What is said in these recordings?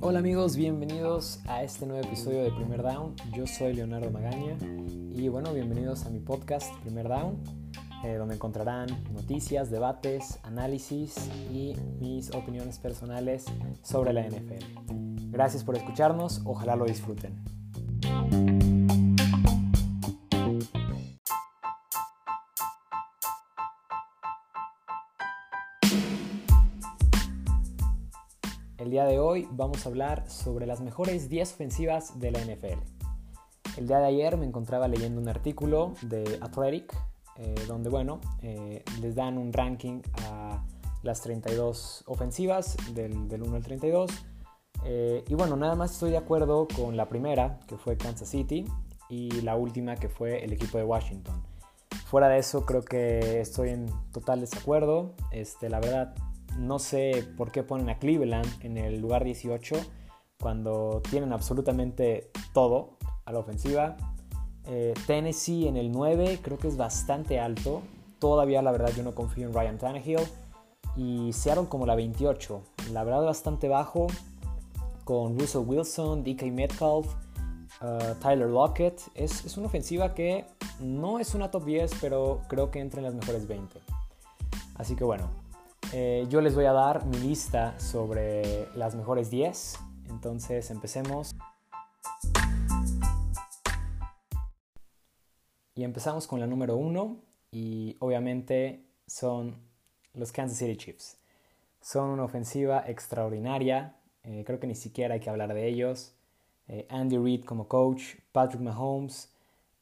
Hola amigos, bienvenidos a este nuevo episodio de Primer Down. Yo soy Leonardo Magaña y bueno, bienvenidos a mi podcast Primer Down, eh, donde encontrarán noticias, debates, análisis y mis opiniones personales sobre la NFL. Gracias por escucharnos, ojalá lo disfruten. El día de hoy vamos a hablar sobre las mejores 10 ofensivas de la NFL. El día de ayer me encontraba leyendo un artículo de Athletic, eh, donde bueno, eh, les dan un ranking a las 32 ofensivas del, del 1 al 32. Eh, y bueno, nada más estoy de acuerdo con la primera, que fue Kansas City, y la última, que fue el equipo de Washington. Fuera de eso, creo que estoy en total desacuerdo. Este, la verdad, no sé por qué ponen a Cleveland en el lugar 18 cuando tienen absolutamente todo a la ofensiva. Eh, Tennessee en el 9 creo que es bastante alto. Todavía la verdad yo no confío en Ryan Tannehill. Y Seattle como la 28. La verdad bastante bajo. Con Russell Wilson, DK Metcalf, uh, Tyler Lockett. Es, es una ofensiva que no es una top 10, pero creo que entra en las mejores 20. Así que bueno, eh, yo les voy a dar mi lista sobre las mejores 10. Entonces empecemos. Y empezamos con la número 1 y obviamente son los Kansas City Chiefs. Son una ofensiva extraordinaria, eh, creo que ni siquiera hay que hablar de ellos. Eh, Andy Reid como coach, Patrick Mahomes,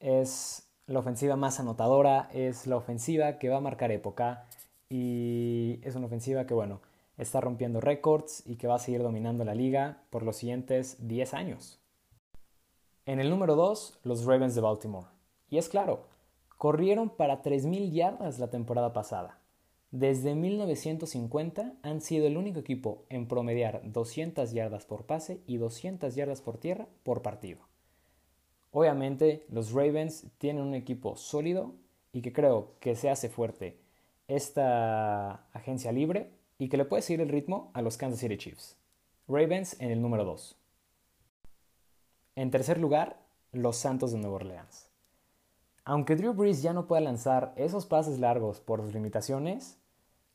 es la ofensiva más anotadora, es la ofensiva que va a marcar época y es una ofensiva que, bueno, está rompiendo récords y que va a seguir dominando la liga por los siguientes 10 años. En el número 2, los Ravens de Baltimore. Y es claro, corrieron para 3.000 yardas la temporada pasada. Desde 1950 han sido el único equipo en promediar 200 yardas por pase y 200 yardas por tierra por partido. Obviamente los Ravens tienen un equipo sólido y que creo que se hace fuerte esta agencia libre y que le puede seguir el ritmo a los Kansas City Chiefs. Ravens en el número 2. En tercer lugar, los Santos de Nueva Orleans. Aunque Drew Brees ya no pueda lanzar esos pases largos por sus limitaciones,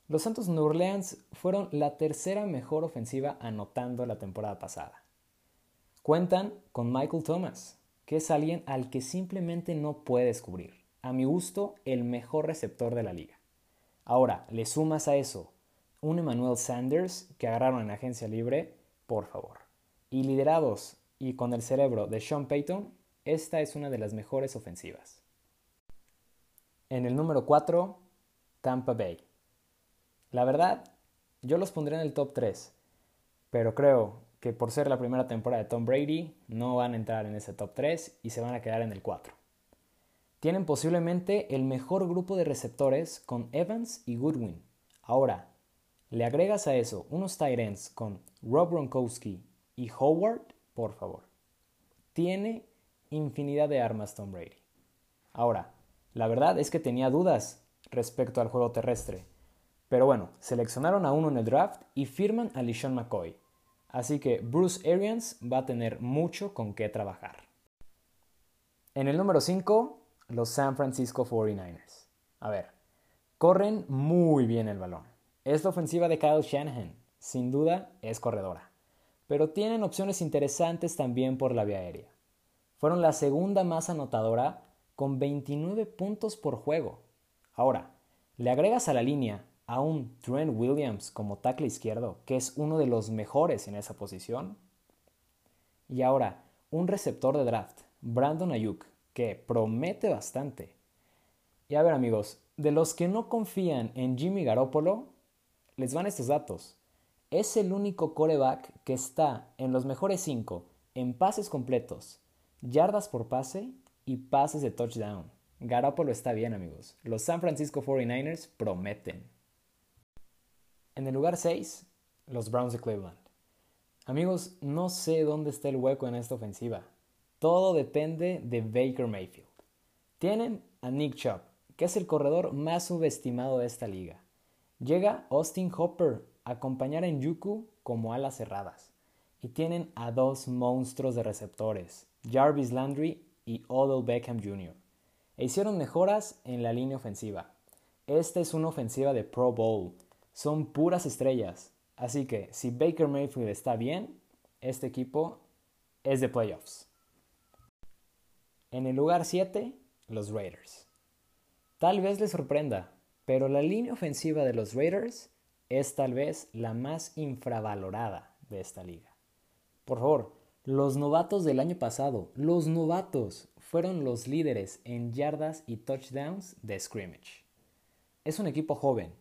los Santos de Nueva Orleans fueron la tercera mejor ofensiva anotando la temporada pasada. Cuentan con Michael Thomas, que es alguien al que simplemente no puedes cubrir. A mi gusto, el mejor receptor de la liga. Ahora, le sumas a eso un Emmanuel Sanders que agarraron en agencia libre, por favor. Y liderados y con el cerebro de Sean Payton, esta es una de las mejores ofensivas. En el número 4, Tampa Bay. La verdad, yo los pondré en el top 3, pero creo que por ser la primera temporada de Tom Brady, no van a entrar en ese top 3 y se van a quedar en el 4. Tienen posiblemente el mejor grupo de receptores con Evans y Goodwin. Ahora, le agregas a eso unos tight ends con Rob Gronkowski y Howard, por favor. Tiene infinidad de armas Tom Brady. Ahora, la verdad es que tenía dudas respecto al juego terrestre. Pero bueno, seleccionaron a uno en el draft y firman a LeSean McCoy. Así que Bruce Arians va a tener mucho con qué trabajar. En el número 5, los San Francisco 49ers. A ver, corren muy bien el balón. Es la ofensiva de Kyle Shanahan. Sin duda es corredora. Pero tienen opciones interesantes también por la vía aérea. Fueron la segunda más anotadora con 29 puntos por juego. Ahora, le agregas a la línea a un Trent Williams como tackle izquierdo, que es uno de los mejores en esa posición. Y ahora, un receptor de draft, Brandon Ayuk, que promete bastante. Y a ver amigos, de los que no confían en Jimmy Garoppolo, les van estos datos. Es el único coreback que está en los mejores 5 en pases completos, yardas por pase y pases de touchdown. Garoppolo está bien amigos. Los San Francisco 49ers prometen. En el lugar 6, los Browns de Cleveland. Amigos, no sé dónde está el hueco en esta ofensiva. Todo depende de Baker Mayfield. Tienen a Nick Chubb, que es el corredor más subestimado de esta liga. Llega Austin Hopper a acompañar a Yuku como alas cerradas. Y tienen a dos monstruos de receptores, Jarvis Landry y Odell Beckham Jr. E hicieron mejoras en la línea ofensiva. Esta es una ofensiva de Pro Bowl. Son puras estrellas. Así que si Baker Mayfield está bien, este equipo es de playoffs. En el lugar 7, los Raiders. Tal vez les sorprenda, pero la línea ofensiva de los Raiders es tal vez la más infravalorada de esta liga. Por favor, los novatos del año pasado, los novatos, fueron los líderes en yardas y touchdowns de scrimmage. Es un equipo joven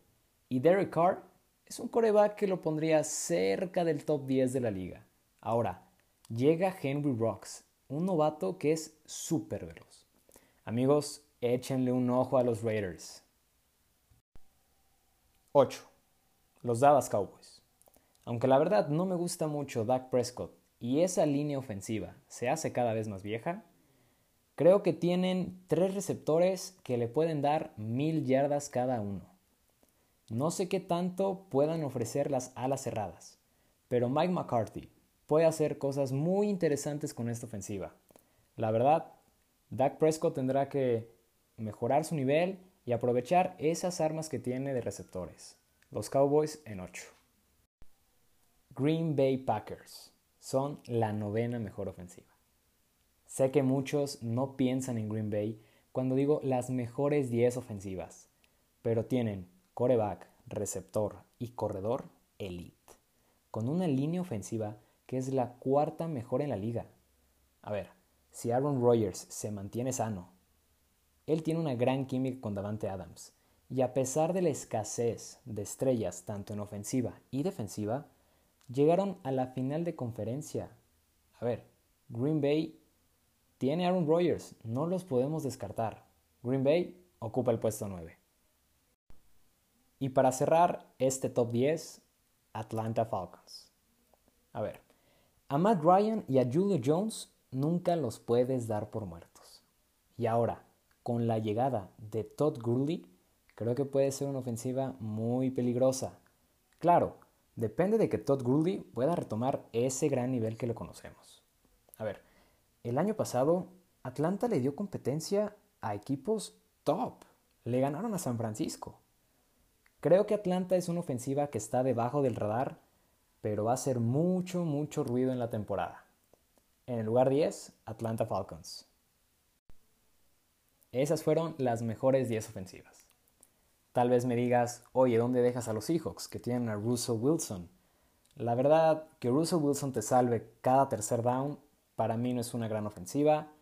y Derek Carr es un coreback que lo pondría cerca del top 10 de la liga. Ahora, llega Henry Rocks, un novato que es súper veloz. Amigos, échenle un ojo a los Raiders. 8. Los Dallas Cowboys. Aunque la verdad no me gusta mucho Dak Prescott y esa línea ofensiva se hace cada vez más vieja, creo que tienen tres receptores que le pueden dar mil yardas cada uno. No sé qué tanto puedan ofrecer las alas cerradas, pero Mike McCarthy puede hacer cosas muy interesantes con esta ofensiva. La verdad, Dak Prescott tendrá que mejorar su nivel y aprovechar esas armas que tiene de receptores. Los Cowboys en 8. Green Bay Packers son la novena mejor ofensiva. Sé que muchos no piensan en Green Bay cuando digo las mejores 10 ofensivas, pero tienen coreback, receptor y corredor elite, con una línea ofensiva que es la cuarta mejor en la liga. A ver, si Aaron Rodgers se mantiene sano, él tiene una gran química con Davante Adams, y a pesar de la escasez de estrellas tanto en ofensiva y defensiva, llegaron a la final de conferencia. A ver, Green Bay tiene Aaron Rodgers, no los podemos descartar. Green Bay ocupa el puesto 9. Y para cerrar este top 10, Atlanta Falcons. A ver, a Matt Ryan y a Julio Jones nunca los puedes dar por muertos. Y ahora, con la llegada de Todd Gurley, creo que puede ser una ofensiva muy peligrosa. Claro, depende de que Todd Gurley pueda retomar ese gran nivel que lo conocemos. A ver, el año pasado, Atlanta le dio competencia a equipos top. Le ganaron a San Francisco. Creo que Atlanta es una ofensiva que está debajo del radar, pero va a hacer mucho, mucho ruido en la temporada. En el lugar 10, Atlanta Falcons. Esas fueron las mejores 10 ofensivas. Tal vez me digas, oye, ¿dónde dejas a los Seahawks que tienen a Russell Wilson? La verdad, que Russell Wilson te salve cada tercer down para mí no es una gran ofensiva.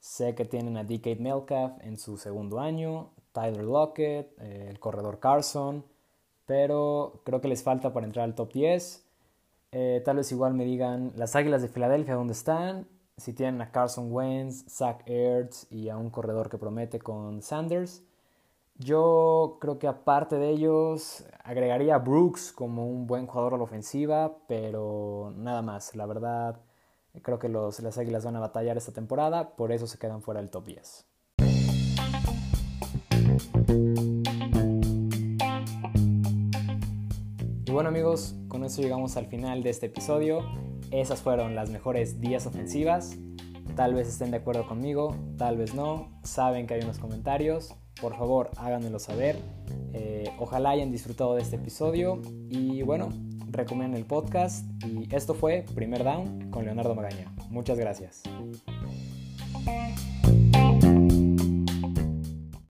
Sé que tienen a DK Metcalf en su segundo año, Tyler Lockett, eh, el corredor Carson, pero creo que les falta para entrar al top 10. Eh, tal vez igual me digan las Águilas de Filadelfia dónde están, si tienen a Carson Wentz, Zach Ertz y a un corredor que promete con Sanders. Yo creo que aparte de ellos agregaría a Brooks como un buen jugador a la ofensiva, pero nada más. La verdad, Creo que los, las Águilas van a batallar esta temporada, por eso se quedan fuera del top 10. Y bueno amigos, con eso llegamos al final de este episodio. Esas fueron las mejores 10 ofensivas. Tal vez estén de acuerdo conmigo, tal vez no. Saben que hay unos comentarios. Por favor, háganmelo saber. Eh, ojalá hayan disfrutado de este episodio. Y bueno, recomienden el podcast y esto fue Primer Down con Leonardo Magaña. Muchas gracias.